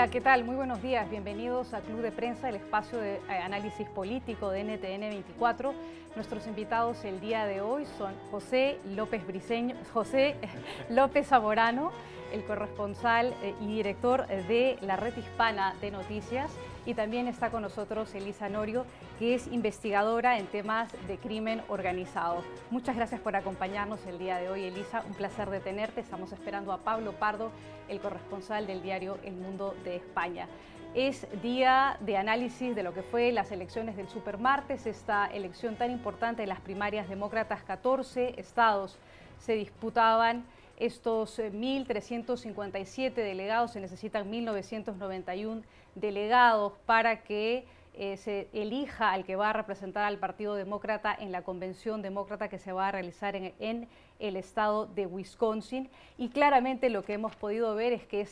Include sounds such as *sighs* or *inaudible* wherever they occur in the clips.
Hola, ¿qué tal? Muy buenos días. Bienvenidos a Club de Prensa, el espacio de eh, análisis político de NTN 24. Nuestros invitados el día de hoy son José López Briceño, José *laughs* López Zamorano, el corresponsal eh, y director de la red hispana de noticias, y también está con nosotros Elisa Norio, que es investigadora en temas de crimen organizado. Muchas gracias por acompañarnos el día de hoy, Elisa. Un placer de tenerte. Estamos esperando a Pablo Pardo, el corresponsal del diario El Mundo de España. Es día de análisis de lo que fue las elecciones del supermartes, esta elección tan importante de las primarias demócratas, 14 estados se disputaban estos 1.357 eh, delegados, se necesitan 1.991 delegados para que eh, se elija al que va a representar al Partido Demócrata en la convención demócrata que se va a realizar en, el estado de Wisconsin. Y claramente lo que hemos podido ver es que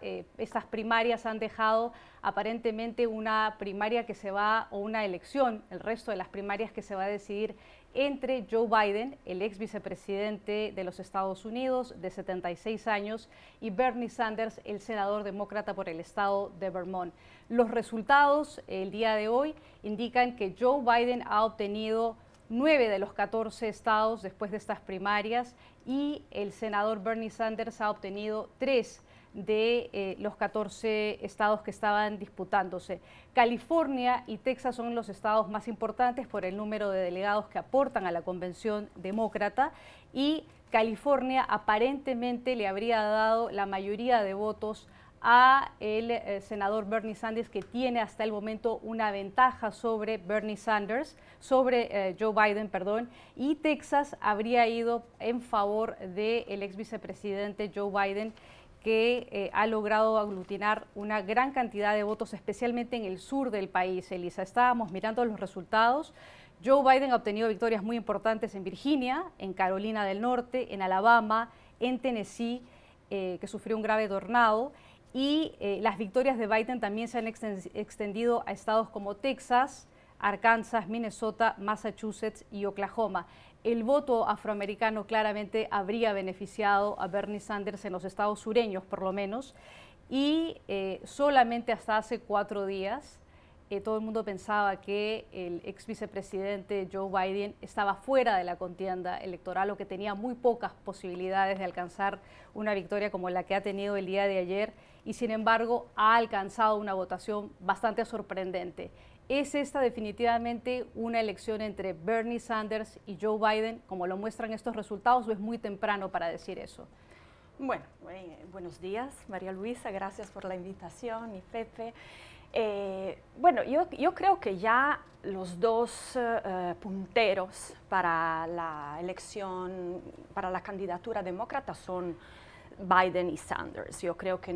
eh, estas primarias han dejado aparentemente una primaria que se va, o una elección, el resto de las primarias que se va a decidir entre Joe Biden, el ex vicepresidente de los Estados Unidos de 76 años, y Bernie Sanders, el senador demócrata por el estado de Vermont. Los resultados el día de hoy indican que Joe Biden ha obtenido nueve de los 14 estados después de estas primarias y el senador Bernie Sanders ha obtenido tres de eh, los 14 estados que estaban disputándose. California y Texas son los estados más importantes por el número de delegados que aportan a la convención demócrata y California aparentemente le habría dado la mayoría de votos a el eh, senador Bernie Sanders, que tiene hasta el momento una ventaja sobre Bernie Sanders, sobre eh, Joe Biden, perdón, y Texas habría ido en favor del ex vicepresidente Joe Biden que eh, ha logrado aglutinar una gran cantidad de votos, especialmente en el sur del país. Elisa, estábamos mirando los resultados. Joe Biden ha obtenido victorias muy importantes en Virginia, en Carolina del Norte, en Alabama, en Tennessee, eh, que sufrió un grave tornado. Y eh, las victorias de Biden también se han extendido a estados como Texas, Arkansas, Minnesota, Massachusetts y Oklahoma el voto afroamericano claramente habría beneficiado a Bernie Sanders en los estados sureños, por lo menos, y eh, solamente hasta hace cuatro días eh, todo el mundo pensaba que el ex vicepresidente Joe Biden estaba fuera de la contienda electoral o que tenía muy pocas posibilidades de alcanzar una victoria como la que ha tenido el día de ayer y sin embargo ha alcanzado una votación bastante sorprendente. ¿Es esta definitivamente una elección entre Bernie Sanders y Joe Biden, como lo muestran estos resultados, es muy temprano para decir eso? Bueno, eh, buenos días, María Luisa, gracias por la invitación y Pepe. Eh, bueno, yo, yo, creo que ya los dos eh, punteros para la elección, para la candidatura demócrata son Biden y Sanders. Yo creo que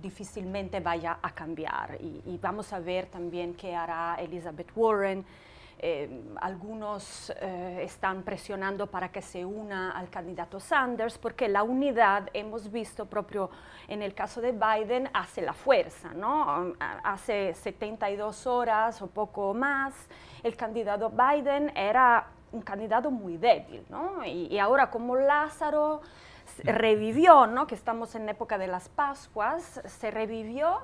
difícilmente vaya a cambiar y, vamos a ver también qué hará Elizabeth Warren. Eh, algunos eh, están presionando para que se una al candidato Sanders porque la unidad hemos visto propio en el caso de Biden hace la fuerza, ¿no? Hace 72 horas o poco más el candidato Biden era un candidato muy débil, ¿no? y ahora como Lázaro revivió, ¿no? Que estamos en época de las Pascuas, se revivió.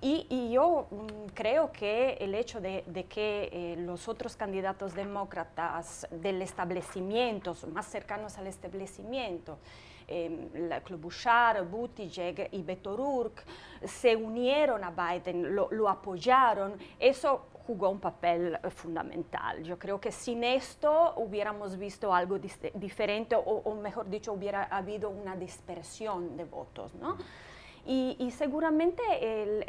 Y, yo mm, creo que el hecho de, que eh, los otros candidatos demócratas del establecimiento, más cercanos al establecimiento, eh, Klobuchar, Buttigieg y Beto O'Rourke, se unieron a Biden, lo, lo apoyaron, eso jugó un papel fundamental. Yo creo que sin esto hubiéramos visto algo diferente o, mejor dicho, hubiera habido una dispersión de votos. ¿no? Y, seguramente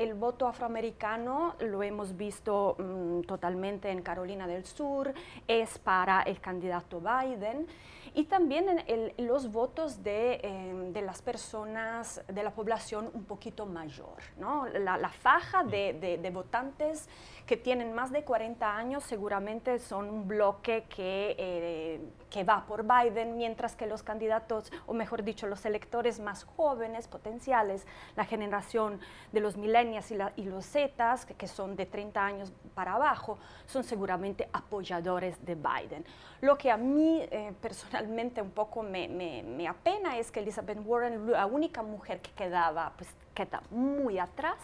el, voto afroamericano, lo hemos visto mm, totalmente en Carolina del Sur, es para el candidato Biden y también en los votos de, em, de, las personas de la población un poquito mayor. ¿no? La, faja de, de, votantes que tienen más de 40 años seguramente son un bloque que, eh, que va por Biden, mientras que los candidatos, o mejor dicho, los electores más jóvenes, potenciales, la generación de los millennials y, y los zetas, que, que son de 30 años para abajo, son seguramente apoyadores de Biden. Lo que a mí eh, personalmente un poco me, me, apena es que Elizabeth Warren, la única mujer que quedaba, pues queda muy atrás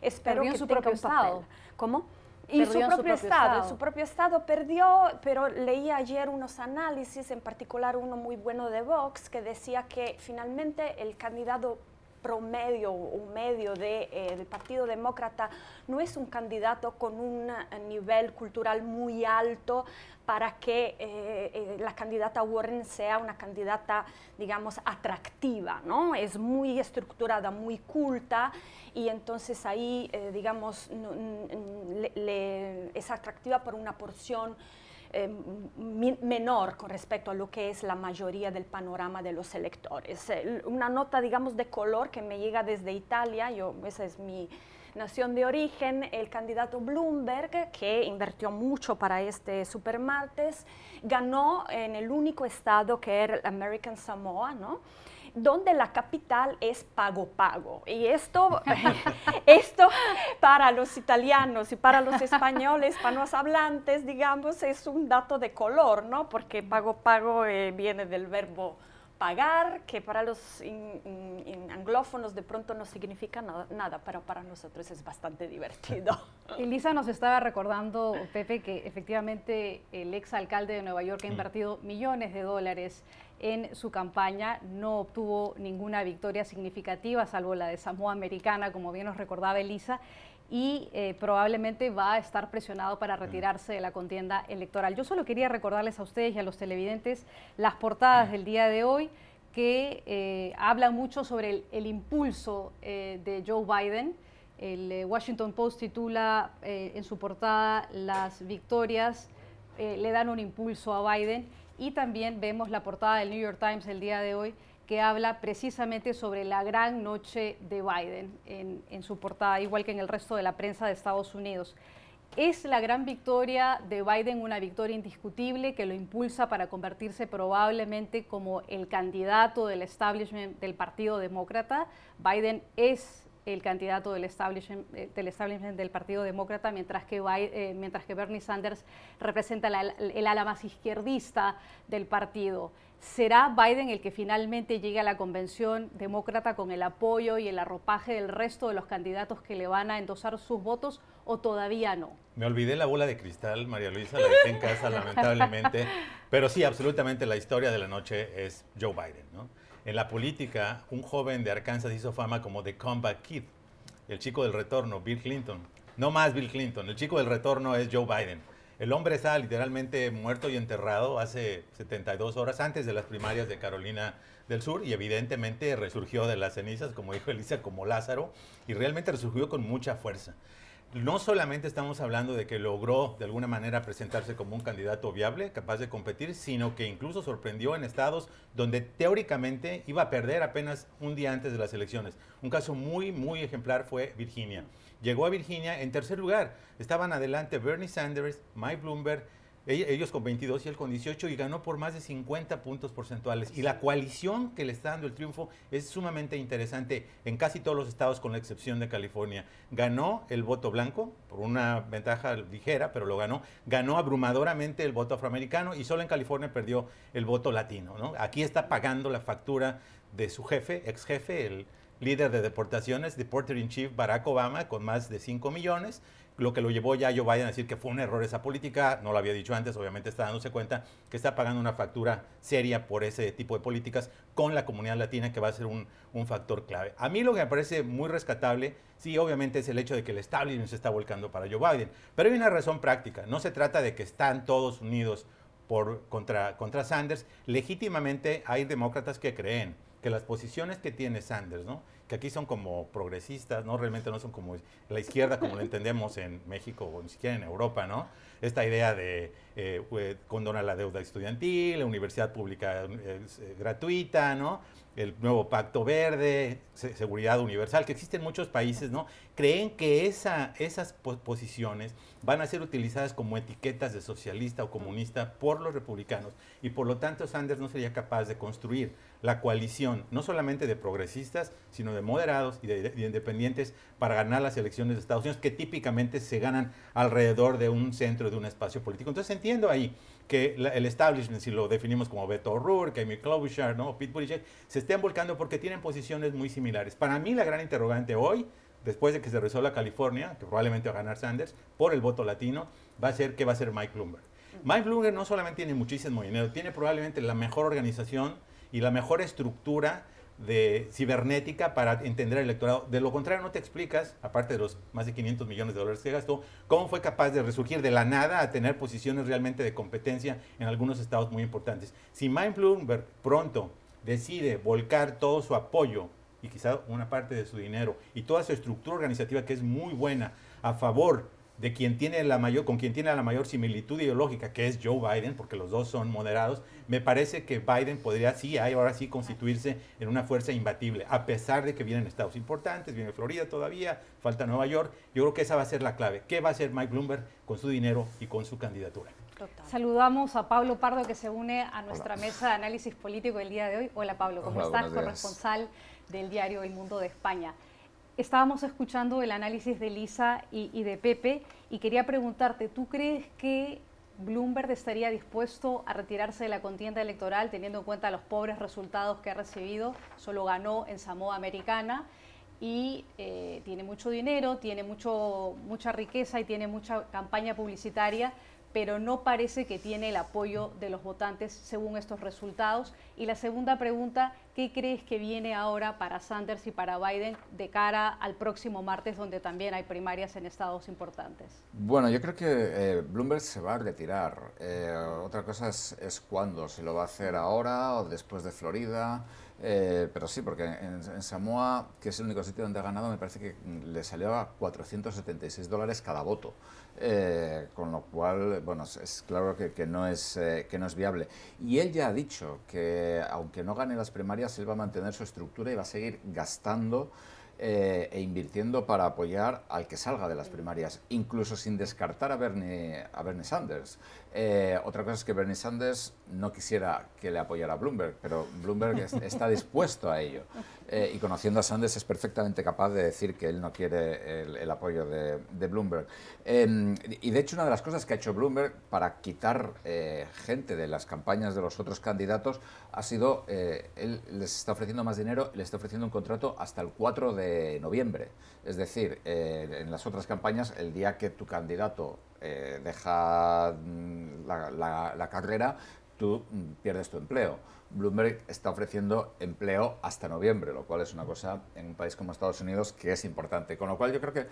espero que su tenga propio un papel. estado. ¿Cómo? Y su propio, estado, su propio estado perdió, pero leí ayer unos análisis, en particular uno muy bueno de Vox, que decía que finalmente el candidato promedio o medio eh, del Partido Demócrata no es un candidato con un eh, nivel cultural muy alto para que eh, la candidata Warren sea una candidata, digamos, atractiva, ¿no? Es muy estructurada, muy culta y entonces ahí, digamos, es atractiva por una porción eh, menor con respecto a lo que es la mayoría del panorama de los electores. una nota, digamos, de color que me llega desde Italia, yo, esa es mi nación de origen, el candidato Bloomberg, que invirtió mucho para este supermartes, ganó en el único estado que era American Samoa, ¿no? Donde la capital es pago pago. Y esto, *laughs* esto para los italianos y para los españoles, para los hablantes, digamos, es un dato de color, ¿no? Porque pago pago eh, viene del verbo pagar, que para los anglófonos de pronto no significa nada, pero para nosotros es bastante divertido. *laughs* Elisa nos estaba recordando, Pepe, que efectivamente el ex alcalde de Nueva York ha mm. invertido millones de dólares en su campaña, no obtuvo ninguna victoria significativa, salvo la de Samoa Americana, como bien nos recordaba Elisa, y eh, probablemente va a estar presionado para retirarse de la contienda electoral. Yo solo quería recordarles a ustedes y a los televidentes las portadas del día de hoy que eh, hablan mucho sobre el, impulso eh, de Joe Biden. El Washington Post titula en su portada las victorias le dan un impulso a Biden y también vemos la portada del New York Times el día de hoy que habla precisamente sobre la gran noche de Biden en, su portada, igual que en el resto de la prensa de Estados Unidos. ¿Es la gran victoria de Biden una victoria indiscutible que lo impulsa para convertirse probablemente como el candidato del establishment del Partido Demócrata? Biden es el candidato del establishment, eh, del, Partido Demócrata, mientras que, eh, mientras que Bernie Sanders representa el ala más izquierdista del partido. ¿Será Biden el que finalmente llegue a la convención demócrata con el apoyo y el arropaje del resto de los candidatos que le van a endosar sus votos o todavía no? Me olvidé la bola de cristal, María Luisa, la dejé en casa *laughs* lamentablemente, pero sí, absolutamente la historia de la noche es Joe Biden. ¿no? En la política, un joven de Arkansas hizo fama como The Comeback Kid, el chico del retorno, Bill Clinton. No más Bill Clinton, el chico del retorno es Joe Biden. El hombre está literalmente muerto y enterrado hace 72 horas antes de las primarias de Carolina del Sur y evidentemente resurgió de las cenizas, como dijo Elisa, como Lázaro, y realmente resurgió con mucha fuerza no solamente estamos hablando de que logró de alguna manera presentarse como un candidato viable, capaz de competir, sino que incluso sorprendió en estados donde teóricamente iba a perder apenas un día antes de las elecciones. Un caso muy, muy ejemplar fue Virginia. Llegó a Virginia en tercer lugar. Estaban adelante Bernie Sanders, Mike Bloomberg, ellos con 22 y él con 18 y ganó por más de 50 puntos porcentuales. Y la coalición que le está dando el triunfo es sumamente interesante en casi todos los estados con la excepción de California. Ganó el voto blanco por una ventaja ligera, pero lo ganó. Ganó abrumadoramente el voto afroamericano y solo en California perdió el voto latino. ¿no? Aquí está pagando la factura de su jefe, ex jefe, el líder de deportaciones, Deporter in Chief Barack Obama, con más de 5 millones lo que lo llevó ya a Joe Biden a decir que fue un error esa política, no lo había dicho antes, obviamente está dándose cuenta que está pagando una factura seria por ese tipo de políticas con la comunidad latina que va a ser un, factor clave. A mí lo que me parece muy rescatable, sí, obviamente es el hecho de que el establishment se está volcando para Joe Biden, pero hay una razón práctica, no se trata de que están todos unidos por, contra, contra Sanders, legítimamente hay demócratas que creen que las posiciones que tiene Sanders, ¿no? Que aquí son como progresistas, ¿no? Realmente no son como la izquierda como lo *laughs* entendemos en México o ni siquiera en Europa, ¿no? Esta idea de eh, condonar la deuda estudiantil, la universidad pública eh, gratuita, ¿no? El nuevo pacto verde, seguridad universal, que existen en muchos países, ¿no? Creen que esa, esas posiciones van a ser utilizadas como etiquetas de socialista o comunista por los republicanos y por lo tanto Sanders no sería capaz de construir la coalición, no solamente de progresistas, sino de moderados y de, independientes para ganar las elecciones de Estados Unidos, que típicamente se ganan alrededor de un centro, de un espacio político. Entonces entiendo ahí que el establishment, si lo definimos como Beto O'Rourke, Amy Klobuchar, ¿no? Pete Buttigieg, se estén volcando porque tienen posiciones muy similares. Para mí la gran interrogante hoy después de que se resuelva California, que probablemente va a ganar Sanders, por el voto latino, va a ser que va a ser Mike Bloomberg. Mike Bloomberg no solamente tiene muchísimo dinero, tiene probablemente la mejor organización y la mejor estructura de cibernética para entender el electorado. De lo contrario, no te explicas, aparte de los más de 500 millones de dólares que gastó, cómo fue capaz de resurgir de la nada a tener posiciones realmente de competencia en algunos estados muy importantes. Si Mike Bloomberg pronto decide volcar todo su apoyo y quizá una parte de su dinero y toda su estructura organizativa que es muy buena a favor de quien tiene la mayor, con quien tiene la mayor similitud ideológica, que es Joe Biden, porque los dos son moderados, me parece que Biden podría sí, ahora sí, constituirse en una fuerza imbatible, a pesar de que vienen estados importantes, viene Florida todavía, falta Nueva York. Yo creo que esa va a ser la clave. ¿Qué va a hacer Mike Bloomberg con su dinero y con su candidatura? Saludamos a Pablo Pardo que se une a nuestra mesa de análisis político el día de hoy. Hola Pablo, ¿cómo estás? Corresponsal del diario El Mundo de España. Estábamos escuchando el análisis de Lisa y, de Pepe y quería preguntarte, ¿tú crees que Bloomberg estaría dispuesto a retirarse de la contienda electoral teniendo en cuenta los pobres resultados que ha recibido? Solo ganó en Samoa Americana y eh, tiene mucho dinero, tiene mucho, mucha riqueza y tiene mucha campaña publicitaria pero no parece que tiene el apoyo de los votantes según estos resultados. Y la segunda pregunta, ¿qué crees que viene ahora para Sanders y para Biden de cara al próximo martes, donde también hay primarias en estados importantes? Bueno, yo creo que eh, Bloomberg se va a retirar. Eh, otra cosa es, es cuándo, si lo va a hacer ahora o después de Florida. Eh, pero sí, porque en, Samoa, que es el único sitio donde ha ganado, me parece que le salió a 476 dólares cada voto. Eh, con lo cual, bueno, es claro que, no es, eh, que no es viable. Y él ya ha dicho que, aunque no gane las primarias, él va a mantener su estructura y va a seguir gastando eh, e invirtiendo para apoyar al que salga de las primarias, incluso sin descartar a Bernie, a Bernie Sanders. Otra cosa es que Bernie Sanders no quisiera que le apoyara a Bloomberg, pero Bloomberg *laughs* está dispuesto a ello. Eh, y conociendo a Sanders es perfectamente capaz de decir que él no quiere el, apoyo de, Bloomberg. Em, y de hecho una de las cosas que ha hecho Bloomberg para quitar gente de las campañas de los otros candidatos ha sido, él les está ofreciendo más dinero, le está ofreciendo un contrato hasta el 4 de noviembre. Es decir, eh, en las otras campañas, el día que tu candidato eh, deja mm, la, carrera, tú mm, pierdes tu empleo. Bloomberg está ofreciendo empleo hasta noviembre, lo cual es una cosa en un país como Estados Unidos que es importante. Con lo cual yo creo que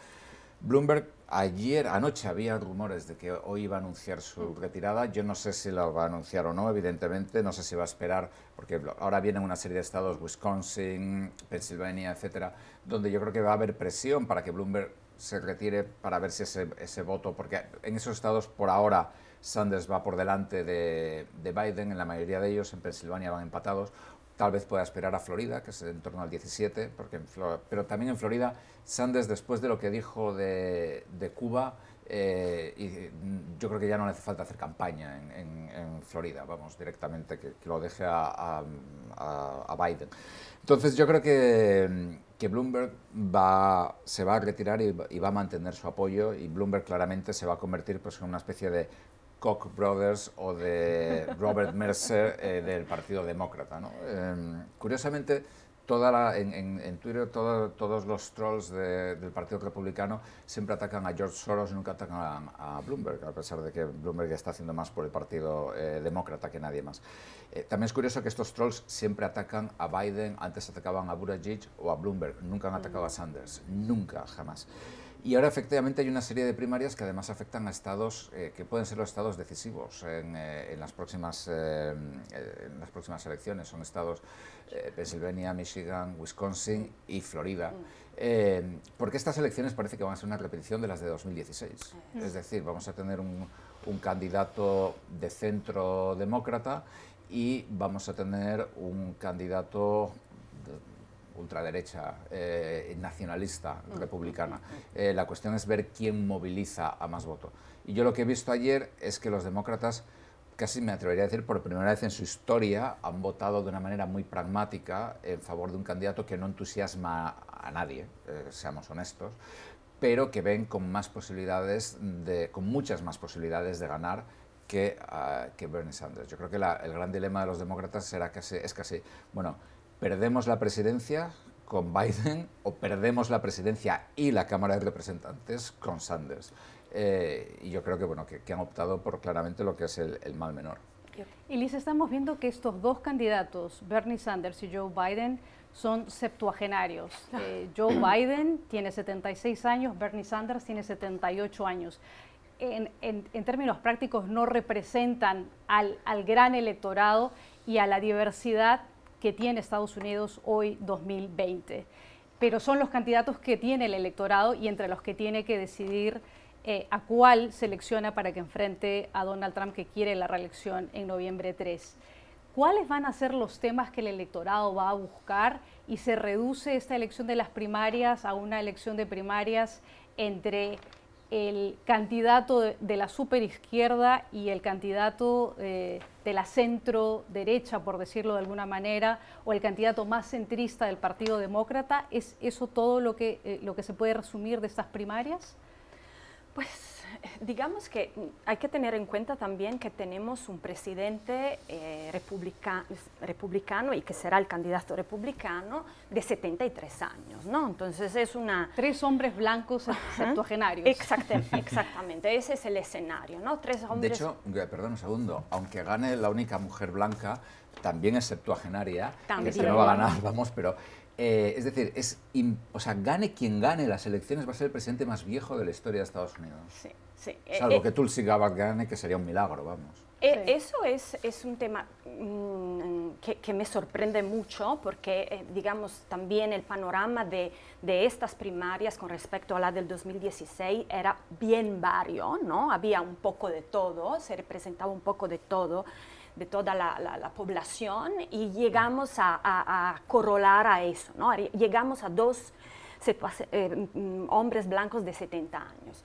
Bloomberg ayer, anoche había rumores de que hoy iba a anunciar su retirada. Yo no sé si lo va a anunciar o no, evidentemente. No sé si va a esperar, porque ahora vienen una serie de estados, Wisconsin, Pennsylvania, etcétera, donde yo creo que va a haber presión para que Bloomberg se retire para ver si ese, ese voto, porque en esos estados por ahora Sanders va por delante de, de Biden, en la mayoría de ellos, en Pensilvania van empatados Tal vez pueda esperar a Florida, que es en torno al 17, porque pero también en Florida, Sanders, después de lo que dijo de, Cuba, eh, y yo creo que ya no le hace falta hacer campaña en, Florida, vamos, directamente, que, lo deje a, Biden. Entonces yo creo que, que Bloomberg va, se va a retirar y, y, va a mantener su apoyo y Bloomberg claramente se va a convertir pues, en una especie de Koch Brothers o de Robert Mercer eh, del Partido Demócrata. ¿no? Em, curiosamente, toda la, en, Twitter todos los trolls del Partido Republicano siempre atacan a George Soros y nunca atacan a, Bloomberg, a pesar de que Bloomberg está haciendo más por el Partido eh, Demócrata que nadie más. Eh, también es curioso que estos trolls siempre atacan a Biden, antes atacaban a Buttigieg o a Bloomberg, nunca han atacado a Sanders, nunca, jamás. Y ahora efectivamente hay una serie de primarias que además afectan a estados eh, que pueden ser los estados decisivos en, eh, las, próximas, eh, en las próximas elecciones. Son estados Pennsylvania, Michigan, Wisconsin y Florida. Mm. porque estas elecciones parece que van a ser una repetición de las de 2016. Es decir, vamos a tener un, un candidato de centro demócrata y vamos a tener un candidato ultraderecha, eh, nacionalista, mm. republicana. Eh, la cuestión es ver quién moviliza a más votos. Y yo lo que he visto ayer es que los demócratas, casi me atrevería a decir por primera vez en su historia, han votado de una manera muy pragmática en favor de un candidato que no entusiasma a nadie, eh, seamos honestos, pero que ven con más posibilidades, de, con muchas más posibilidades de ganar que, ah, que Bernie Sanders. Yo creo que el gran dilema de los demócratas será casi, es casi, bueno, perdemos la presidencia con Biden o perdemos la presidencia y la Cámara de Representantes con Sanders. Eh, y yo creo que, bueno, que, han optado por claramente lo que es el, mal menor. Y Liz, estamos viendo que estos dos candidatos, Bernie Sanders y Joe Biden, son septuagenarios. Eh, Joe *clears throat* Biden tiene 76 años, Bernie Sanders tiene 78 años. En, en, términos prácticos no representan al, al, gran electorado y a la diversidad que tiene Estados Unidos hoy 2020. Pero son los candidatos que tiene el electorado y entre los que tiene que decidir eh, a cuál selecciona para que enfrente a Donald Trump que quiere la reelección en noviembre 3. ¿Cuáles van a ser los temas que el electorado va a buscar y se reduce esta elección de las primarias a una elección de primarias entre el candidato de, la superizquierda y el candidato eh, de la centro derecha, por decirlo de alguna manera, o el candidato más centrista del Partido Demócrata? ¿Es eso todo lo que, eh, lo que se puede resumir de estas primarias? Pues digamos que hay que tener en cuenta también que tenemos un presidente eh, republicano y que será el candidato republicano de 73 años, ¿no? Entonces es una... Tres hombres blancos septuagenarios. Exactamente, *laughs* exactamente, ese es el escenario, ¿no? Tres hombres... De hecho, perdón un segundo, aunque gane la única mujer blanca, también es septuagenaria, también. que no va a ganar, vamos, pero eh, es decir, es o sea, gane quien gane las elecciones, va a ser el presidente más viejo de la historia de Estados Unidos. Sí, sí. Salvo eh, que Tulsi Gabbard gane, que sería un milagro, vamos. Eh, eso es, es, un tema mm, que, que, me sorprende mucho porque, digamos, también el panorama de, de, estas primarias con respecto a la del 2016 era bien vario, ¿no? Había un poco de todo, se representaba un poco de todo de toda la, población y llegamos a, a, corolar a eso, ¿no? Llegamos a dos eh, mm, hombres blancos de 70 años.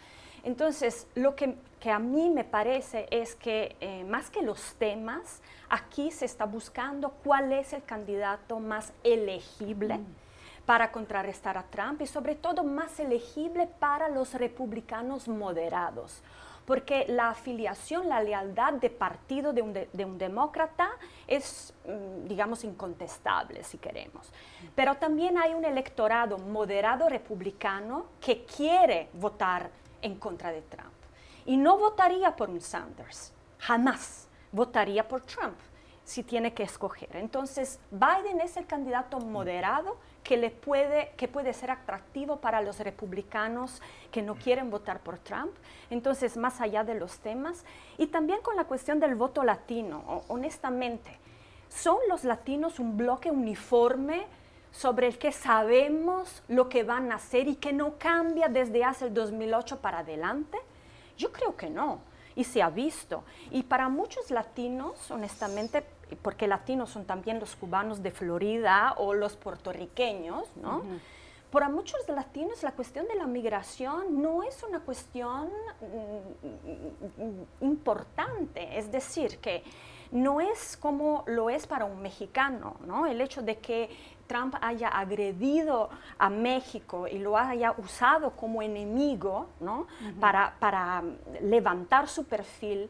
Entonces, lo que, a mí me parece es que eh, más que los temas, aquí se está buscando cuál es el candidato más elegible. Mm. para contrarrestar a Trump y sobre todo más elegible para los republicanos moderados porque la afiliación, la lealtad de partido de un, demócrata es, mm, digamos, incontestable, si queremos. Pero también hay un electorado moderado republicano que quiere votar en contra de Trump. Y no votaría por un Sanders, jamás votaría por Trump si tiene que escoger. Entonces, Biden es el candidato moderado que, le puede, que puede ser atractivo para los republicanos que no quieren votar por Trump. Entonces, más allá de los temas, y también con la cuestión del voto latino, honestamente, ¿son los latinos un bloque uniforme sobre el que sabemos lo que van a hacer y que no cambia desde hace el 2008 para adelante? Yo creo que no y se ha visto. Y para muchos latinos, honestamente, porque latinos son también los cubanos de Florida o los puertorriqueños, ¿no? Para muchos latinos la cuestión de la migración no es una cuestión mm, mm, importante, es decir, que no es como lo es para un mexicano, ¿no? El hecho de que Trump haya agredido a México y lo haya usado como enemigo, ¿no? para, para, levantar su perfil,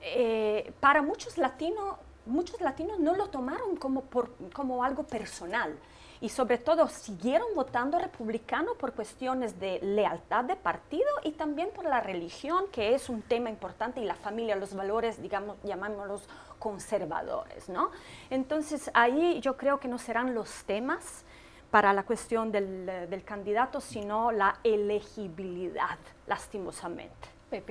eh, para muchos latinos muchos latinos no lo tomaron como, como algo personal y sobre todo siguieron votando republicano por cuestiones de lealtad de partido y también por la religión, que es un tema importante, y la familia, los valores, digamos, llamémoslos conservadores, ¿no? Entonces ahí yo creo que no serán los temas para la cuestión del, del candidato, sino la elegibilidad, lastimosamente.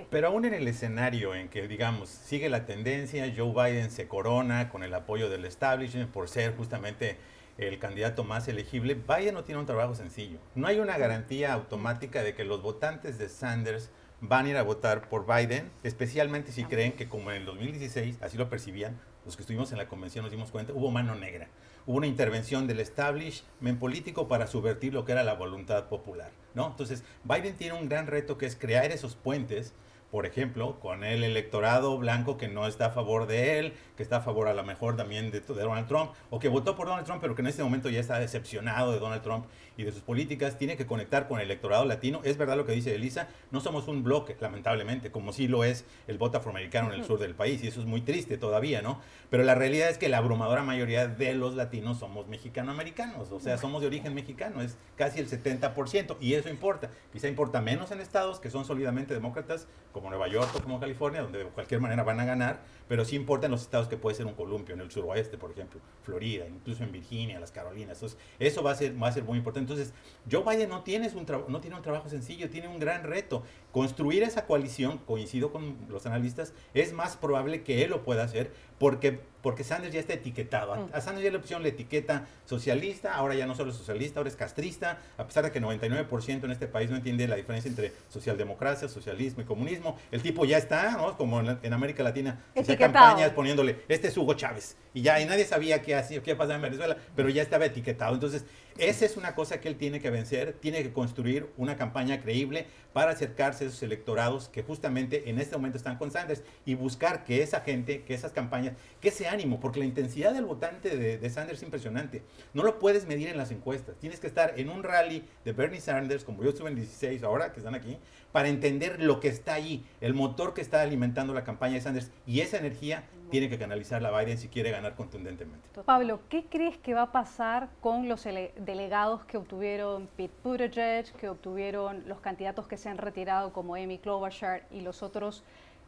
Pero aún en el escenario en que, digamos, sigue la tendencia, Joe Biden se corona con el apoyo del establishment por ser justamente el candidato más elegible, Biden no tiene un trabajo sencillo. No hay una garantía automática de que los votantes de Sanders van a ir a votar por Biden, especialmente si creen que como en el 2016, así lo percibían, los que estuvimos en la convención nos dimos cuenta, hubo mano negra. Hubo una intervención del establishment político para subvertir lo que era la voluntad popular. ¿no? Entonces, Biden tiene un gran reto que es crear esos puentes por ejemplo, con el electorado blanco que no está a favor de él, que está a favor a lo mejor también de, Donald Trump, o que votó por Donald Trump, pero que en este momento ya está decepcionado de Donald Trump y de sus políticas, tiene que conectar con el electorado latino. Es verdad lo que dice Elisa, no somos un bloque, lamentablemente, como sí lo es el voto afroamericano en el sur del país, y eso es muy triste todavía, ¿no? Pero la realidad es que la abrumadora mayoría de los latinos somos mexicanoamericanos, o sea, somos de origen mexicano, es casi el 70%, y eso importa. Quizá importa menos en estados que son sólidamente demócratas, como Nueva York o como California, donde de cualquier manera van a ganar, pero sí importa en los estados que puede ser un columpio, en el suroeste, por ejemplo, Florida, incluso en Virginia, las Carolinas. Entonces, eso va a ser, va a ser muy importante. Entonces, Joe Biden no tiene, un no tiene un trabajo sencillo, tiene un gran reto. Construir esa coalición, coincido con los analistas, es más probable que él lo pueda hacer porque, porque Sanders ya está etiquetado. A, mm. Sanders ya la opción le etiqueta socialista, ahora ya no solo es socialista, ahora es castrista, a pesar de que 99% en este país no entiende la diferencia entre socialdemocracia, socialismo y comunismo. El tipo ya está, ¿no? Como en, América Latina, hacía campañas poniéndole, este es Hugo Chávez. Y ya, y nadie sabía qué hacía, qué pasaba en Venezuela, pero ya estaba etiquetado. Entonces, esa es una cosa que él tiene que vencer, tiene que construir una campaña creíble para acercarse a esos electorados que justamente en este momento están con Sanders y buscar que esa gente, que esas campañas, que ese ánimo, porque la intensidad del votante de, Sanders es impresionante. No lo puedes medir en las encuestas. Tienes que estar en un rally de Bernie Sanders, como yo estuve en 16 ahora, que están aquí, para entender lo que está allí, el motor que está alimentando la campaña de Sanders y esa energía tiene que canalizar la Biden si quiere ganar contundentemente. Pablo, ¿qué crees que va a pasar con los delegados que obtuvieron Pete Buttigieg, que obtuvieron los candidatos que se han retirado como Amy Klobuchar y los otros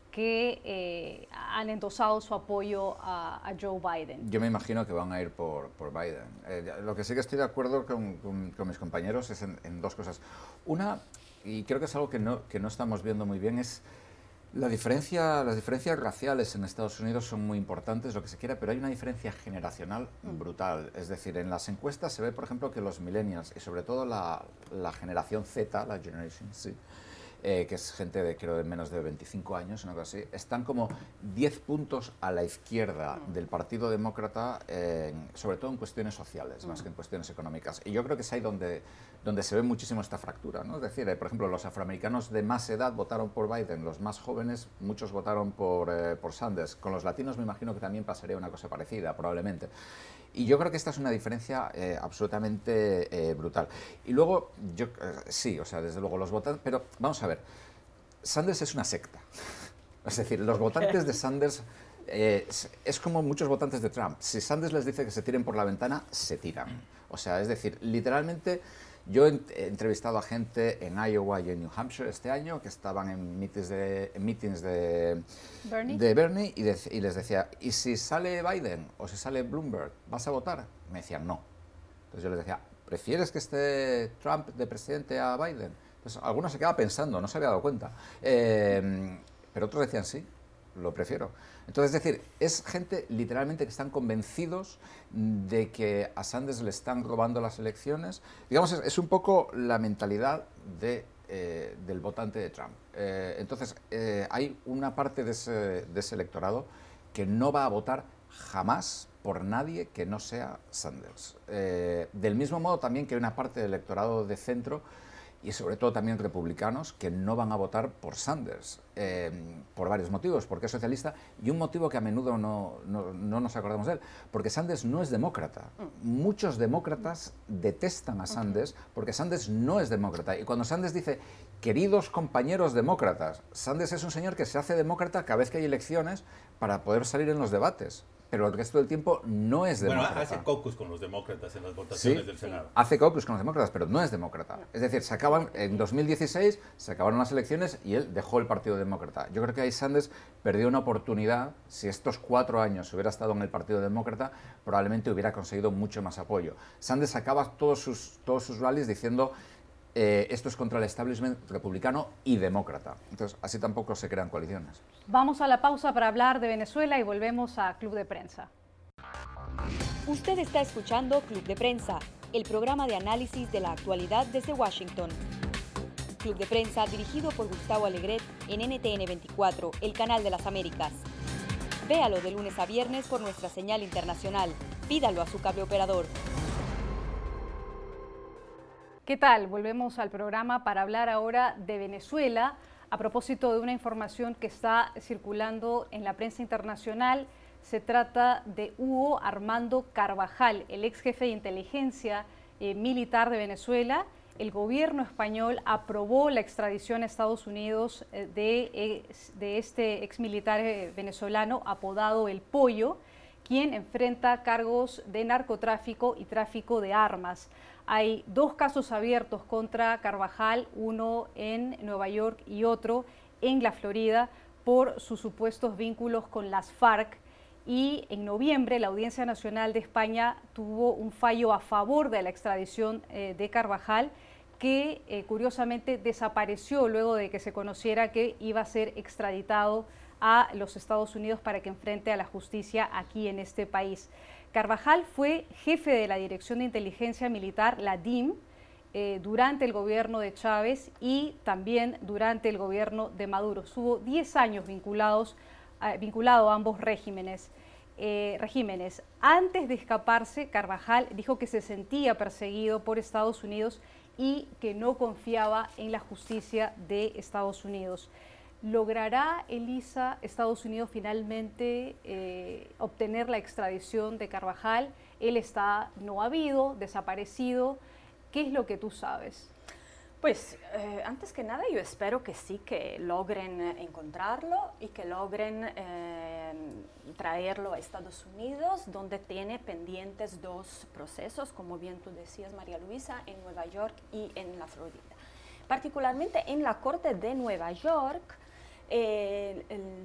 que eh, han endosado su apoyo a, Joe Biden? Yo me imagino que van a ir por, por Biden. Eh, lo que sí que estoy de acuerdo con, con, mis compañeros es en, en, dos cosas. Una, y creo que es algo que no, que no estamos viendo muy bien, es la diferencia, las diferencias raciales en Estados Unidos son muy importantes, lo que se quiera, pero hay una diferencia generacional mm. brutal. Es decir, en las encuestas se ve, por ejemplo, que los millennials y sobre todo la, la generación Z, la Generation Z, eh, que es gente de creo de menos de 25 años, una cosa así, están como 10 puntos a la izquierda del Partido Demócrata, sobre todo en cuestiones sociales, más que en cuestiones económicas. Y yo creo que es ahí donde, donde se ve muchísimo esta fractura. ¿no? Es decir, eh, por ejemplo, los afroamericanos de más edad votaron por Biden, los más jóvenes, muchos votaron por, eh, por Sanders. Con los latinos me imagino que también pasaría una cosa parecida, probablemente. Y yo creo que esta es una diferencia eh, absolutamente eh, brutal. Y luego, yo, eh, sí, o sea, desde luego los votantes, pero vamos a ver, Sanders es una secta. *laughs* Es decir, los votantes de Sanders es, como muchos votantes de Trump. Si Sanders les dice que se tiren por la ventana, se tiran. O sea, es decir, literalmente yo he entrevistado a gente en Iowa y en New Hampshire este año que estaban en meetings de, meetings de Bernie, de Bernie y, y, les decía, ¿y si sale Biden o si sale Bloomberg, vas a votar? Me decían, no. Entonces yo les decía, ¿prefieres que esté Trump de presidente a Biden? Pues algunos se quedaban pensando, no se había dado cuenta. Eh, pero otros decían, sí, lo prefiero. Entonces, es decir, es gente literalmente que están convencidos de que a Sanders le están robando las elecciones. Digamos, es, un poco la mentalidad de, eh, del votante de Trump. Eh, entonces, eh, hay una parte de ese, de ese electorado que no va a votar jamás por nadie que no sea Sanders. del mismo modo también que hay una parte del electorado de centro y sobre todo también republicanos que no van a votar por Sanders, eh, por varios motivos, porque es socialista y un motivo que a menudo no, no, no, nos acordamos de él, porque Sanders no es demócrata. Muchos demócratas detestan a Sanders porque Sanders no es demócrata. Y cuando Sanders dice, queridos compañeros demócratas, Sanders es un señor que se hace demócrata cada vez que hay elecciones para poder salir en los debates pero el resto del tiempo no es demócrata. Bueno, hace caucus con los demócratas en las votaciones del Senado. Hace caucus con los demócratas, pero no es demócrata. Es decir, se acaban, en 2016 se acabaron las elecciones y él dejó el Partido Demócrata. Yo creo que ahí Sanders perdió una oportunidad. Si estos cuatro años hubiera estado en el Partido Demócrata, probablemente hubiera conseguido mucho más apoyo. Sanders acaba todos sus, todos sus rallies diciendo eh, esto es contra el establishment republicano y demócrata. Entonces, así tampoco se crean coaliciones. Vamos a la pausa para hablar de Venezuela y volvemos a Club de Prensa. Usted está escuchando Club de Prensa, el programa de análisis de la actualidad desde Washington. Club de Prensa dirigido por Gustavo Alegret en NTN 24, el canal de las Américas. Véalo de lunes a viernes por nuestra señal internacional. Pídalo a su cable operador. ¿Qué tal? Volvemos al programa para hablar ahora de Venezuela. a propósito de una información que está circulando en la prensa internacional. Se trata de Hugo Armando Carvajal, el ex jefe de inteligencia eh, militar de Venezuela. El gobierno español aprobó la extradición a Estados Unidos eh, de, de, este ex militar venezolano apodado El Pollo, quien enfrenta cargos de narcotráfico y tráfico de armas. Hay dos casos abiertos contra Carvajal, uno en Nueva York y otro en la Florida, por sus supuestos vínculos con las FARC. Y en noviembre la Audiencia Nacional de España tuvo un fallo a favor de la extradición eh, de Carvajal que eh, curiosamente desapareció luego de que se conociera que iba a ser extraditado a los Estados Unidos para que enfrente a la justicia aquí en este país. Carvajal fue jefe de la Dirección de Inteligencia Militar, la DIM, eh, durante el gobierno de Chávez y también durante el gobierno de Maduro. Estuvo 10 años vinculados, vinculado a ambos regímenes. Eh, regímenes. Antes de escaparse, Carvajal dijo que se sentía perseguido por Estados Unidos y que no confiaba en la justicia de Estados Unidos. ¿Logrará Elisa Estados Unidos finalmente eh, obtener la extradición de Carvajal? Él está no habido, desaparecido. ¿Qué es lo que tú sabes? Pues eh, antes que nada yo espero que sí, que logren eh, encontrarlo y que logren traerlo a Estados Unidos, donde tiene pendientes dos procesos, como bien tú decías, María Luisa, en Nueva York y en la Florida. Particularmente en la Corte de Nueva York,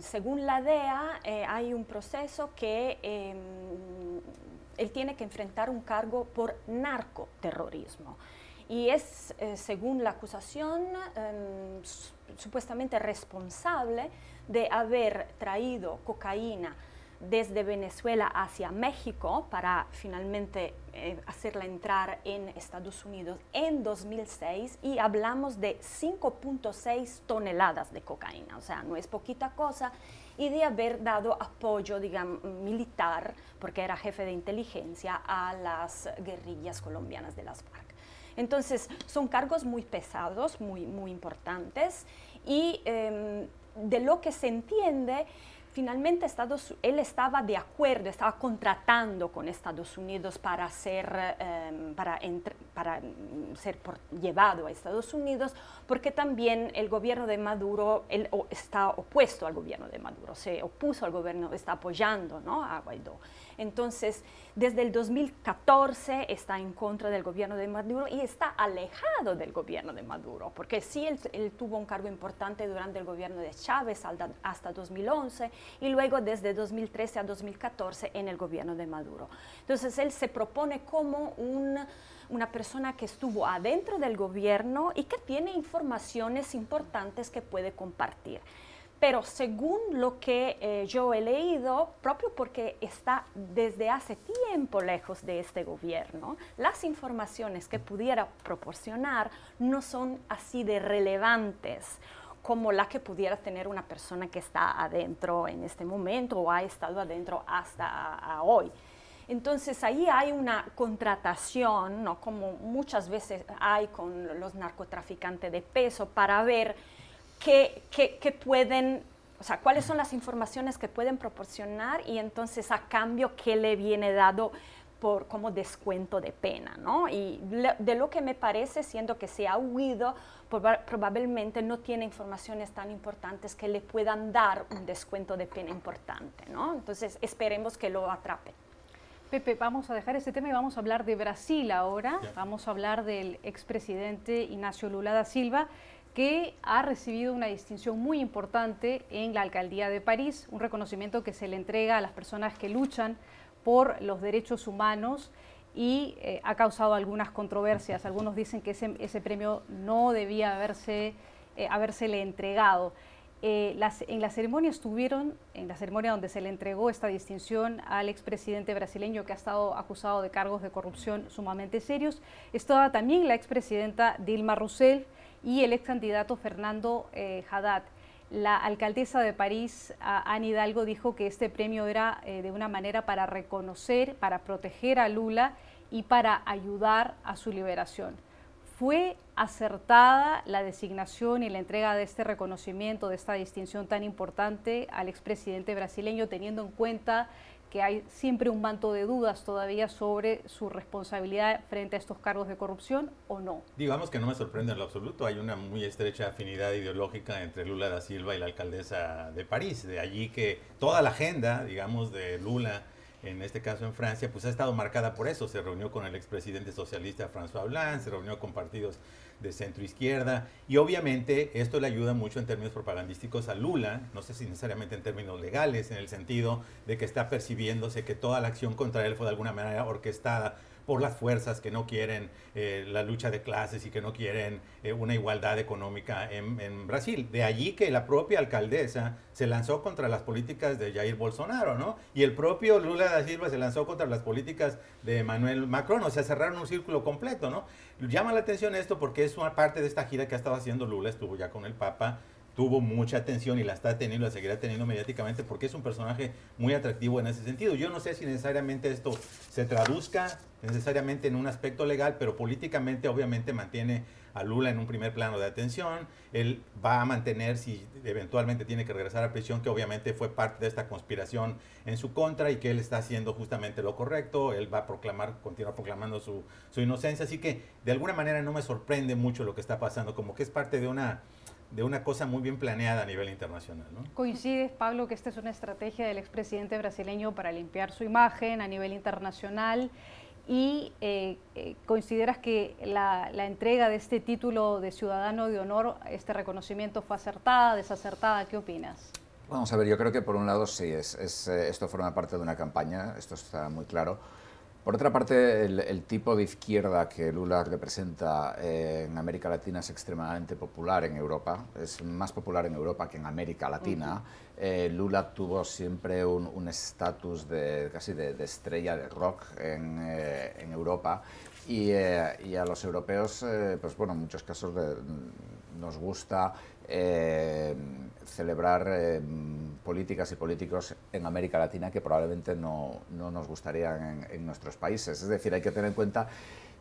según la DEA, eh, hay un proceso que em, él tiene que enfrentar un cargo por narcoterrorismo. Y es, eh, según la acusación, em, supuestamente responsable de haber traído cocaína desde Venezuela hacia México para finalmente eh, hacerla entrar en Estados Unidos en 2006 y hablamos de 5.6 toneladas de cocaína, o sea, no es poquita cosa, y de haber dado apoyo, digamos, militar, porque era jefe de inteligencia, a las guerrillas colombianas de las FARC. Entonces, son cargos muy pesados, muy, muy importantes, y em, de lo que se entiende, finalmente Estados, él estaba de acuerdo, estaba contratando con Estados Unidos para ser, em, para, para ser llevado a Estados Unidos, porque también el gobierno de Maduro él, está opuesto al gobierno de Maduro, se opuso al gobierno, está apoyando ¿no? a Guaidó. Entonces, desde el 2014 está en contra del gobierno de Maduro y está alejado del gobierno de Maduro, porque sí, él, tuvo un cargo importante durante el gobierno de Chávez hasta 2011 y luego desde 2013 a 2014 en el gobierno de Maduro. Entonces, él se propone como una persona que estuvo adentro del gobierno y que tiene informaciones importantes que puede compartir. Pero según lo que eh, yo he leído, propio porque está desde hace tiempo lejos de este gobierno, las informaciones que pudiera proporcionar no son así de relevantes como la que pudiera tener una persona que está adentro en este momento o ha estado adentro hasta hoy. Entonces ahí hay una contratación, ¿no? como muchas veces hay con los narcotraficantes de peso, para ver qué, pueden, o sea, cuáles son las informaciones que pueden proporcionar y entonces a cambio qué le viene dado por como descuento de pena, ¿no? Y de lo que me parece, siendo que se ha huido, probablemente no tiene informaciones tan importantes que le puedan dar un descuento de pena importante, ¿no? Entonces esperemos que lo atrape. Pepe, vamos a dejar este tema y vamos a hablar de Brasil ahora. Vamos a hablar del expresidente Ignacio Lula da Silva que ha recibido una distinción muy importante en la alcaldía de París, un reconocimiento que se le entrega a las personas que luchan por los derechos humanos y eh, ha causado algunas controversias. Algunos dicen que ese, premio no debía haberse, eh, entregado. Eh, en la ceremonia estuvieron, en la ceremonia donde se le entregó esta distinción al expresidente brasileño que ha estado acusado de cargos de corrupción sumamente serios, estaba también la expresidenta Dilma Rousseff, y el ex candidato Fernando eh, Haddad. La alcaldesa de París, Anne Hidalgo, dijo que este premio era eh, de una manera para reconocer, para proteger a Lula y para ayudar a su liberación. ¿Fue acertada la designación y la entrega de este reconocimiento, de esta distinción tan importante al expresidente brasileño, teniendo en cuenta que hay siempre un manto de dudas todavía sobre su responsabilidad frente a estos cargos de corrupción o no? Digamos que no me sorprende en lo absoluto. Hay una muy estrecha afinidad ideológica entre Lula da Silva y la alcaldesa de París. De allí que toda la agenda, digamos, de Lula en este caso en Francia, pues ha estado marcada por eso. Se reunió con el expresidente socialista François Hollande, se reunió con partidos de centro izquierda y obviamente esto le ayuda mucho en términos propagandísticos a Lula, no sé si necesariamente en términos legales, en el sentido de que está percibiéndose que toda la acción contra él fue de alguna manera orquestada por las fuerzas que no quieren eh, la lucha de clases y que no quieren eh, una igualdad económica en, Brasil. De allí que la propia alcaldesa se lanzó contra las políticas de Jair Bolsonaro, ¿no? Y el propio Lula da Silva se lanzó contra las políticas de Emmanuel Macron, o sea, cerraron un círculo completo, ¿no? Llama la atención esto porque es una parte de esta gira que ha estado haciendo Lula, estuvo ya con el Papa, tuvo mucha atención y la está teniendo, la seguirá teniendo mediáticamente porque es un personaje muy atractivo en ese sentido. Yo no sé si necesariamente esto se traduzca necesariamente en un aspecto legal, pero políticamente obviamente mantiene a Lula en un primer plano de atención. Él va a mantener, si eventualmente tiene que regresar a prisión, que obviamente fue parte de esta conspiración en su contra y que él está haciendo justamente lo correcto. Él va a proclamar, continuar proclamando su, su inocencia. Así que de alguna manera no me sorprende mucho lo que está pasando, como que es parte de una de una cosa muy bien planeada a nivel internacional. ¿no? ¿Coincides, Pablo, que esta es una estrategia del expresidente brasileño para limpiar su imagen a nivel internacional? ¿Y eh, eh, consideras que la, entrega de este título de ciudadano de honor, este reconocimiento, fue acertada, desacertada? ¿Qué opinas? Vamos a ver, yo creo que por un lado sí, es, eh, esto forma parte de una campaña, esto está muy claro por otra parte, el, tipo de izquierda que Lula representa en América Latina es extremadamente popular en Europa, es más popular en Europa que en América Latina. Eh, Lula tuvo siempre un estatus de, casi de, estrella de rock en, eh, Europa y, eh, y, a los europeos, pues bueno, en muchos casos nos gusta celebrar eh, políticas y políticos en América Latina que probablemente no, no nos gustarían en, nuestros países. Es decir, hay que tener en cuenta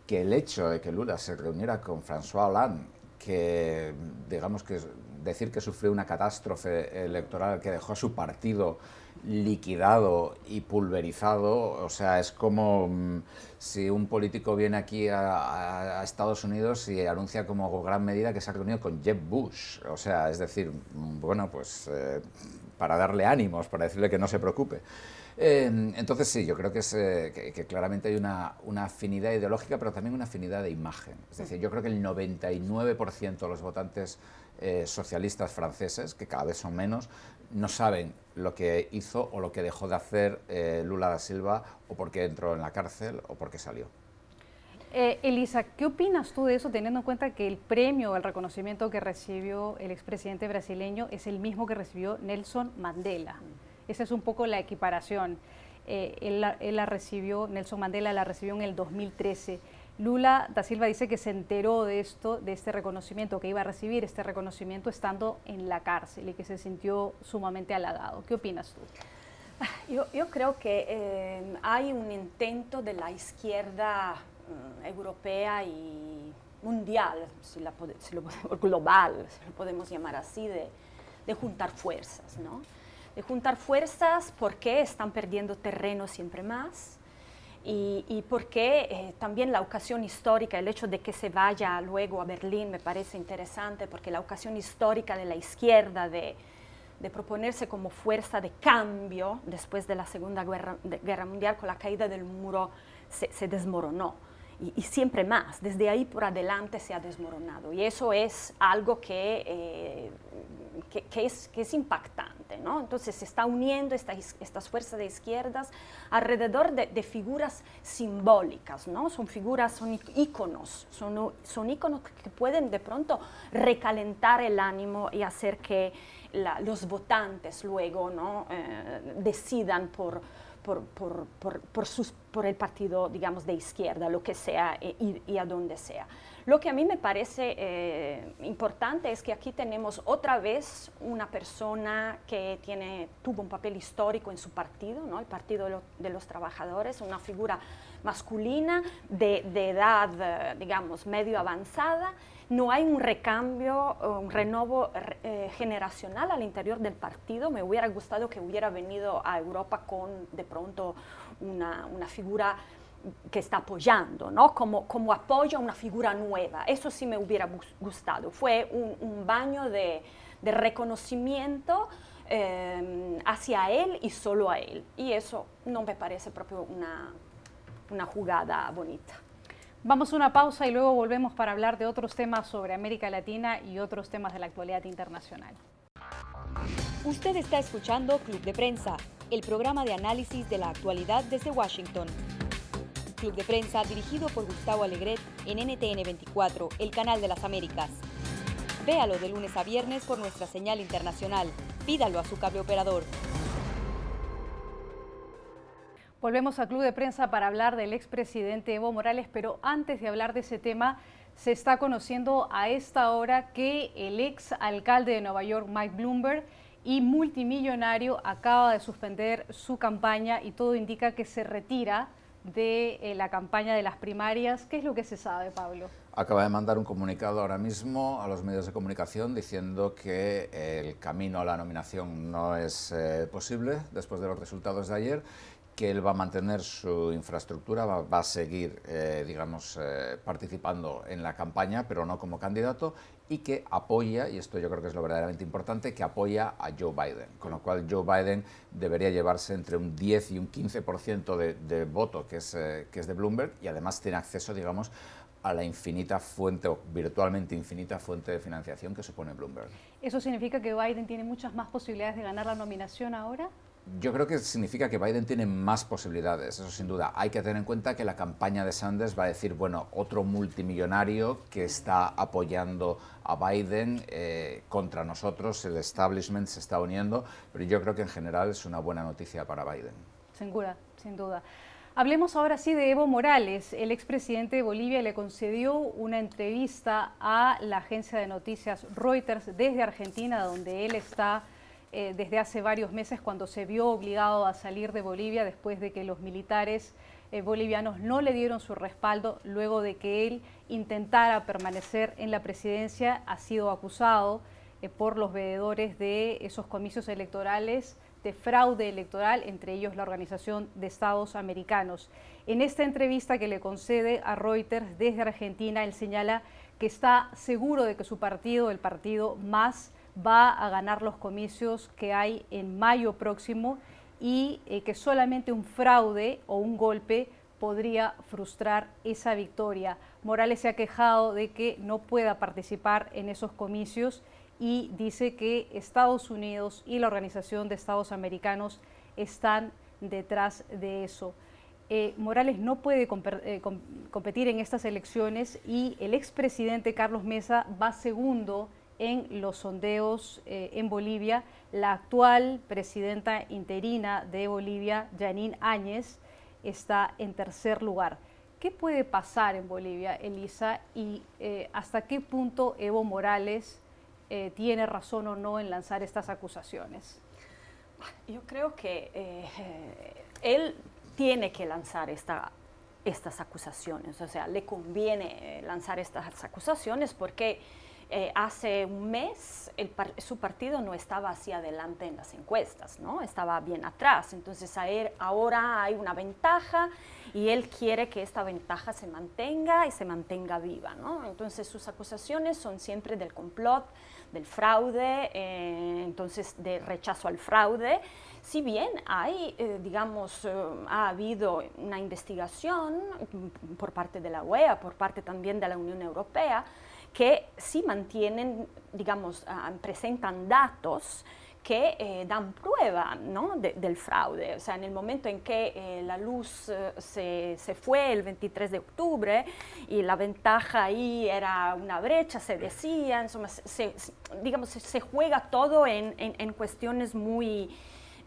que el hecho de que Lula se reuniera con François Hollande, que digamos que decir que sufrió una catástrofe electoral que dejó a su partido liquidado y pulverizado. O sea, es como mm, si un político viene aquí a, Estados Unidos y anuncia como gran medida que se ha reunido con Jeb Bush. O sea, es decir, mm, bueno, pues eh, para darle ánimos, para decirle que no se preocupe. Eh, entonces sí, yo creo que, es, eh, que, claramente hay una, una, afinidad ideológica, pero también una afinidad de imagen. Es decir, yo creo que el 99% de los votantes socialistas franceses, que cada vez son menos, no saben lo que hizo o lo que dejó de hacer eh, Lula da Silva o por qué entró en la cárcel o por qué salió. Eh, Elisa, ¿qué opinas tú de eso teniendo en cuenta que el premio, el reconocimiento que recibió el expresidente brasileño es el mismo que recibió Nelson Mandela? Esa es un poco la equiparación. Eh, él, él, la recibió, Nelson Mandela la recibió en el 2013. Lula da Silva dice que se enteró de esto, de este reconocimiento, que iba a recibir este reconocimiento estando en la cárcel y que se sintió sumamente halagado. ¿Qué opinas tú? *sighs* Yo, creo que eh, hay un intento de la izquierda mm, europea y mundial, si, la, lo, *laughs* global, si lo podemos llamar así, de juntar fuerzas, ¿no? De juntar fuerzas porque están perdiendo terreno siempre más y, porque eh, también la ocasión histórica, el hecho de que se vaya luego a Berlín me parece interesante, porque la ocasión histórica de la izquierda de, de proponerse como fuerza de cambio después de la Segunda Guerra, Mundial con la caída del muro se desmoronó. Y, y, siempre más, desde ahí por adelante se ha desmoronado. Y eso es algo que eh, que, es, que es impactante. ¿no? Entonces se está uniendo esta, estas fuerzas de izquierdas alrededor de, figuras simbólicas, ¿no? son figuras, son íconos, son, son íconos que pueden de pronto recalentar el ánimo y hacer que los votantes luego ¿no? Eh, decidan por, por, por, por, por, sus, por, el partido, digamos, de izquierda, lo que sea y, y a donde sea. Lo que a mí me parece eh, importante es que aquí tenemos otra vez una persona que tiene, tuvo un papel histórico en su partido, ¿no? el Partido de, los Trabajadores, una figura masculina de, edad, eh, digamos, medio avanzada. No hay un recambio, un renovo eh, generacional al interior del partido. Me hubiera gustado que hubiera venido a Europa con de pronto una, una figura que está apoyando, ¿no? como, como apoyo a una figura nueva. Eso sí me hubiera gustado. Fue un, baño de, de reconocimiento eh, hacia él y solo a él. Y eso no me parece propio una, una jugada bonita. Vamos a una pausa y luego volvemos para hablar de otros temas sobre América Latina y otros temas de la actualidad internacional. Usted está escuchando Club de Prensa, el programa de análisis de la actualidad desde Washington. Club de Prensa dirigido por Gustavo Alegret en NTN 24, el canal de las Américas. Véalo de lunes a viernes por nuestra señal internacional. Pídalo a su cable operador. Volvemos a Club de Prensa para hablar del expresidente Evo Morales, pero antes de hablar de ese tema, se está conociendo a esta hora que el ex alcalde de Nueva York, Mike Bloomberg, y multimillonario acaba de suspender su campaña y todo indica que se retira de eh, la campaña de las primarias. ¿Qué es lo que se sabe, Pablo? Acaba de mandar un comunicado ahora mismo a los medios de comunicación diciendo que el camino a la nominación no es eh, posible después de los resultados de ayer que él va a mantener su infraestructura, va, a seguir, eh, digamos, participando en la campaña, pero no como candidato, y que apoya, y esto yo creo que es lo verdaderamente importante, que apoya a Joe Biden, con lo cual Joe Biden debería llevarse entre un 10 y un 15% de, de voto que es, eh, que es de Bloomberg y además tiene acceso, digamos, a la infinita fuente, o virtualmente infinita fuente de financiación que supone Bloomberg. ¿Eso significa que Biden tiene muchas más posibilidades de ganar la nominación ahora? Yo creo que significa que Biden tiene más posibilidades, eso sin duda. Hay que tener en cuenta que la campaña de Sanders va a decir, bueno, otro multimillonario que está apoyando a Biden eh, contra nosotros, el establishment se está uniendo, pero yo creo que en general es una buena noticia para Biden. Sin duda, sin duda. Hablemos ahora sí de Evo Morales. El expresidente de Bolivia le concedió una entrevista a la agencia de noticias Reuters desde Argentina, donde él está eh, desde hace varios meses cuando se vio obligado a salir de Bolivia después de que los militares eh, bolivianos no le dieron su respaldo luego de que él intentara permanecer en la presidencia, ha sido acusado eh, por los veedores de esos comicios electorales de fraude electoral, entre ellos la Organización de Estados Americanos. En esta entrevista que le concede a Reuters desde Argentina, él señala que está seguro de que su partido, el partido más va a ganar los comicios que hay en mayo próximo y eh, que solamente un fraude o un golpe podría frustrar esa victoria. Morales se ha quejado de que no pueda participar en esos comicios y dice que Estados Unidos y la Organización de Estados Americanos están detrás de eso. Eh, Morales no puede eh, competir en estas elecciones y el expresidente Carlos Mesa va segundo en los sondeos eh, en Bolivia. La actual presidenta interina de Bolivia, Janine Áñez, está en tercer lugar. ¿Qué puede pasar en Bolivia, Elisa? ¿Y eh, hasta qué punto Evo Morales eh, tiene razón o no en lanzar estas acusaciones? Yo creo que él tiene que lanzar esta, estas acusaciones, o sea, le conviene lanzar estas acusaciones porque eh, hace un mes su partido no estaba hacia adelante en las encuestas, ¿no? estaba bien atrás. Entonces ahora hay una ventaja y él quiere que esta ventaja se mantenga y se mantenga viva. ¿no? Entonces sus acusaciones son siempre del complot, del fraude, eh, entonces de rechazo al fraude. Si bien hay, eh, digamos, ha habido una investigación por parte de la UEA, por parte también de la Unión Europea, que sí mantienen, digamos, ah, presentan datos que eh, dan prueba ¿no? del fraude. O sea, en el momento en que eh, la luz eh, se, se, fue el 23 de octubre y la ventaja ahí era una brecha, se decía, se, digamos, se, juega todo en, en, en cuestiones muy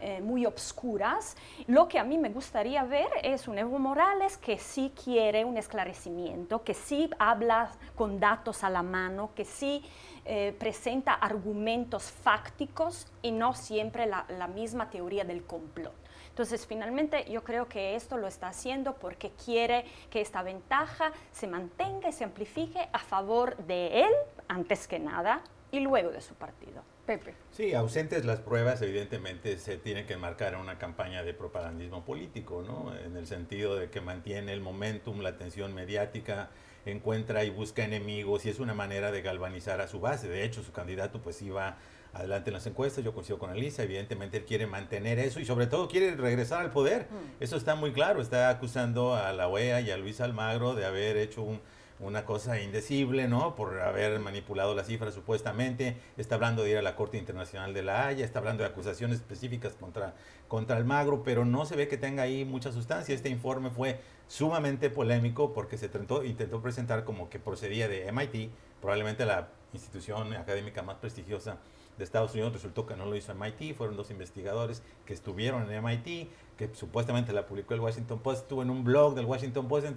eh, muy obscuras. Lo que a mí me gustaría ver es un Evo Morales que sí quiere un esclarecimiento, que sí habla con datos a la mano, que sí eh, presenta argumentos fácticos y no siempre la, la misma teoría del complot. Entonces, finalmente, yo creo que esto lo está haciendo porque quiere que esta ventaja se mantenga y se amplifique a favor de él, antes que nada, y luego de su partido. Pepe. Sí, ausentes las pruebas, evidentemente se tiene que enmarcar en una campaña de propagandismo político, ¿no? En el sentido de que mantiene el momentum, la atención mediática, encuentra y busca enemigos y es una manera de galvanizar a su base. De hecho, su candidato pues iba adelante en las encuestas, yo coincido con Elisa, evidentemente él quiere mantener eso y sobre todo quiere regresar al poder. Mm. Eso está muy claro, está acusando a la OEA y a Luis Almagro de haber hecho una cosa indecible, ¿no? Por haber manipulado las cifras supuestamente, está hablando de ir a la Corte Internacional de la Haya, está hablando de acusaciones específicas contra, contra Almagro, pero no se ve que tenga ahí mucha sustancia. Este informe fue sumamente polémico porque se intentó, intentó presentar como que procedía de MIT, probablemente la institución académica más prestigiosa de Estados Unidos, resultó que no lo hizo MIT, fueron dos investigadores que estuvieron en MIT, que supuestamente la publicó el Washington Post, estuvo en un blog del Washington Post,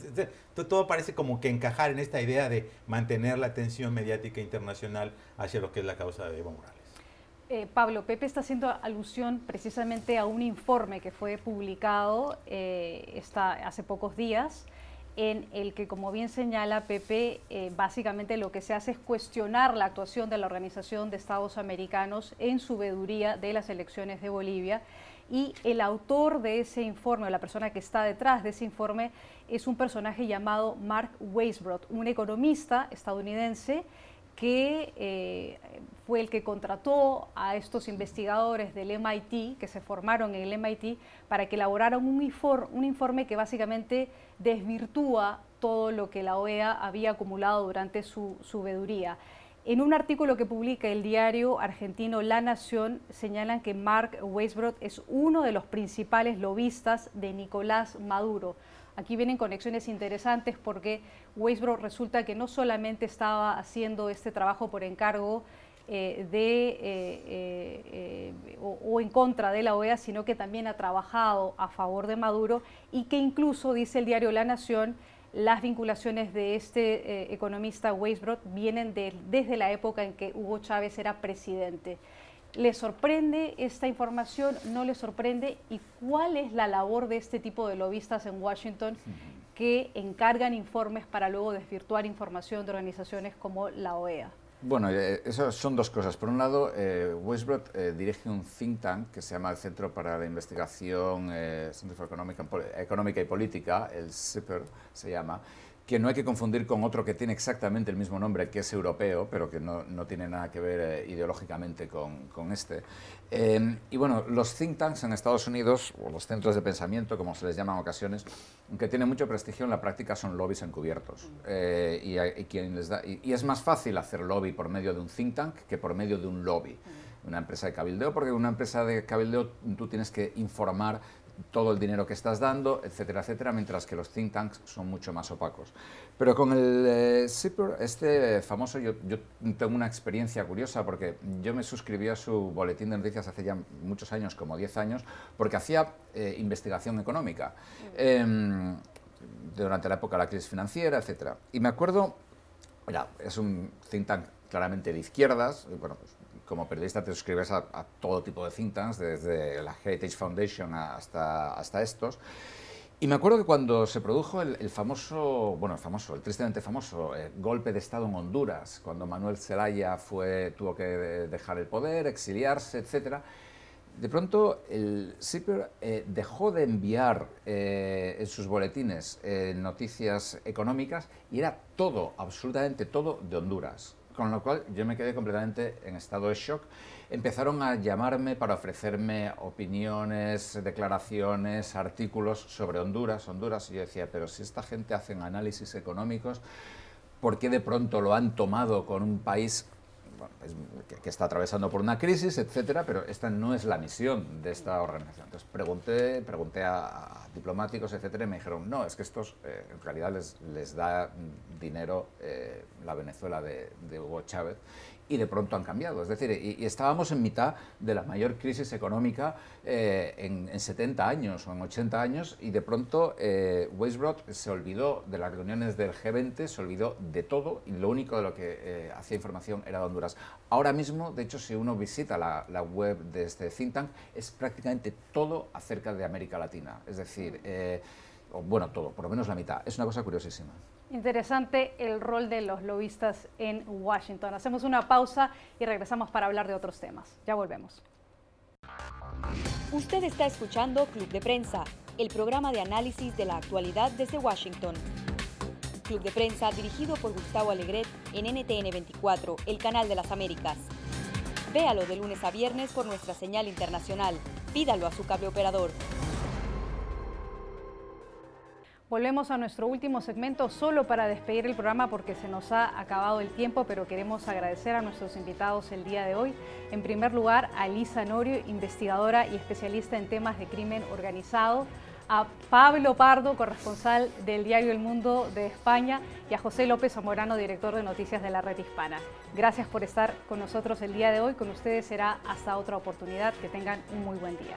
todo parece como que encajar en esta idea de mantener la atención mediática internacional hacia lo que es la causa de Evo Morales. Eh, Pablo, Pepe está haciendo alusión precisamente a un informe que fue publicado eh, hace pocos días en el que, como bien señala Pepe, eh, básicamente lo que se hace es cuestionar la actuación de la Organización de Estados Americanos en su veduría de las elecciones de Bolivia. Y el autor de ese informe, o la persona que está detrás de ese informe, es un personaje llamado Mark Weisbrot, un economista estadounidense que eh, fue el que contrató a estos investigadores del MIT, que se formaron en el MIT, para que elaboraran un, informe que básicamente desvirtúa todo lo que la OEA había acumulado durante su, su. En un artículo que publica el diario argentino La Nación, señalan que Mark Weisbrot es uno de los principales lobistas de Nicolás Maduro. Aquí vienen conexiones interesantes porque Weisbrot resulta que no solamente estaba haciendo este trabajo por encargo eh, de, eh, eh, o, en contra de la OEA, sino que también ha trabajado a favor de Maduro y que incluso, dice el diario La Nación, las vinculaciones de este economista Weisbrot vienen desde la época en que Hugo Chávez era presidente. ¿Le sorprende esta información? ¿No le sorprende? ¿Y cuál es la labor de este tipo de lobistas en Washington que encargan informes para luego desvirtuar información de organizaciones como la OEA? Bueno, eh, eso son dos cosas. Por un lado, eh, eh, dirige un think tank que se llama el Centro para la Investigación eh, Económica y Política, el CIPER se llama, que no hay que confundir con otro que tiene exactamente el mismo nombre, que es europeo, pero que no, no tiene nada que ver eh, ideológicamente con, con este. Eh, y bueno, los think tanks en Estados Unidos, o los centros de pensamiento, como se les llama en ocasiones, aunque tienen mucho prestigio en la práctica, son lobbies encubiertos. Eh, y, y, quien les da, y, es más fácil hacer lobby por medio de un think tank que por medio de un lobby una empresa de cabildeo, porque una empresa de cabildeo tú tienes que informar todo el dinero que estás dando, etcétera, etcétera, mientras que los think tanks son mucho más opacos. Pero con el eh, este famoso, yo, tengo una experiencia curiosa porque yo me suscribí a su boletín de noticias hace ya muchos años, como 10 años, porque hacía eh, investigación económica em, durante la época de la crisis financiera, etcétera. Y me acuerdo, es un think tank claramente de izquierdas, bueno, pues como periodista te suscribes a, todo tipo de think tanks, desde la Heritage Foundation hasta, hasta estos. Y me acuerdo que cuando se produjo el, famoso, bueno, el famoso, el tristemente famoso eh, golpe de Estado en Honduras, cuando Manuel Zelaya fue, tuvo que dejar el poder, exiliarse, etc., de pronto el CIPER eh, dejó de enviar eh, en sus boletines noticias económicas y era todo, absolutamente todo, de Honduras con lo cual yo me quedé completamente en estado de shock. Empezaron a llamarme para ofrecerme opiniones, declaraciones, artículos sobre Honduras, Honduras, y yo decía, pero si esta gente hace análisis económicos, ¿por qué de pronto lo han tomado con un país pues, que, está atravesando por una crisis, etcétera, pero esta no es la misión de esta organización. Entonces pregunté, pregunté a, diplomáticos, etcétera, y me dijeron, no, es que estos eh, en realidad les, les da dinero eh, la Venezuela de, Hugo Chávez y de pronto han cambiado. Es decir, y, estábamos en mitad de la mayor crisis económica eh, en, 70 años o en 80 años y de pronto eh, se olvidó de las reuniones del G20, se olvidó de todo y lo único de lo que eh, hacía información era de Honduras. Ahora mismo, de hecho, si uno visita la, web de este think tank, es prácticamente todo acerca de América Latina. Es decir, eh, bueno, todo, por lo menos la mitad. Es una cosa curiosísima. Interesante el rol de los lobistas en Washington. Hacemos una pausa y regresamos para hablar de otros temas. Ya volvemos. Usted está escuchando Club de Prensa, el programa de análisis de la actualidad desde Washington. Club de Prensa dirigido por Gustavo Alegret en NTN 24, el canal de las Américas. Véalo de lunes a viernes por nuestra señal internacional. Pídalo a su cable operador. Volvemos a nuestro último segmento solo para despedir el programa porque se nos ha acabado el tiempo, pero queremos agradecer a nuestros invitados el día de hoy. En primer lugar, a Lisa Norio, investigadora y especialista en temas de crimen organizado, a Pablo Pardo, corresponsal del diario El Mundo de España, y a José López Zamorano, director de noticias de la Red Hispana. Gracias por estar con nosotros el día de hoy. Con ustedes será hasta otra oportunidad. Que tengan un muy buen día.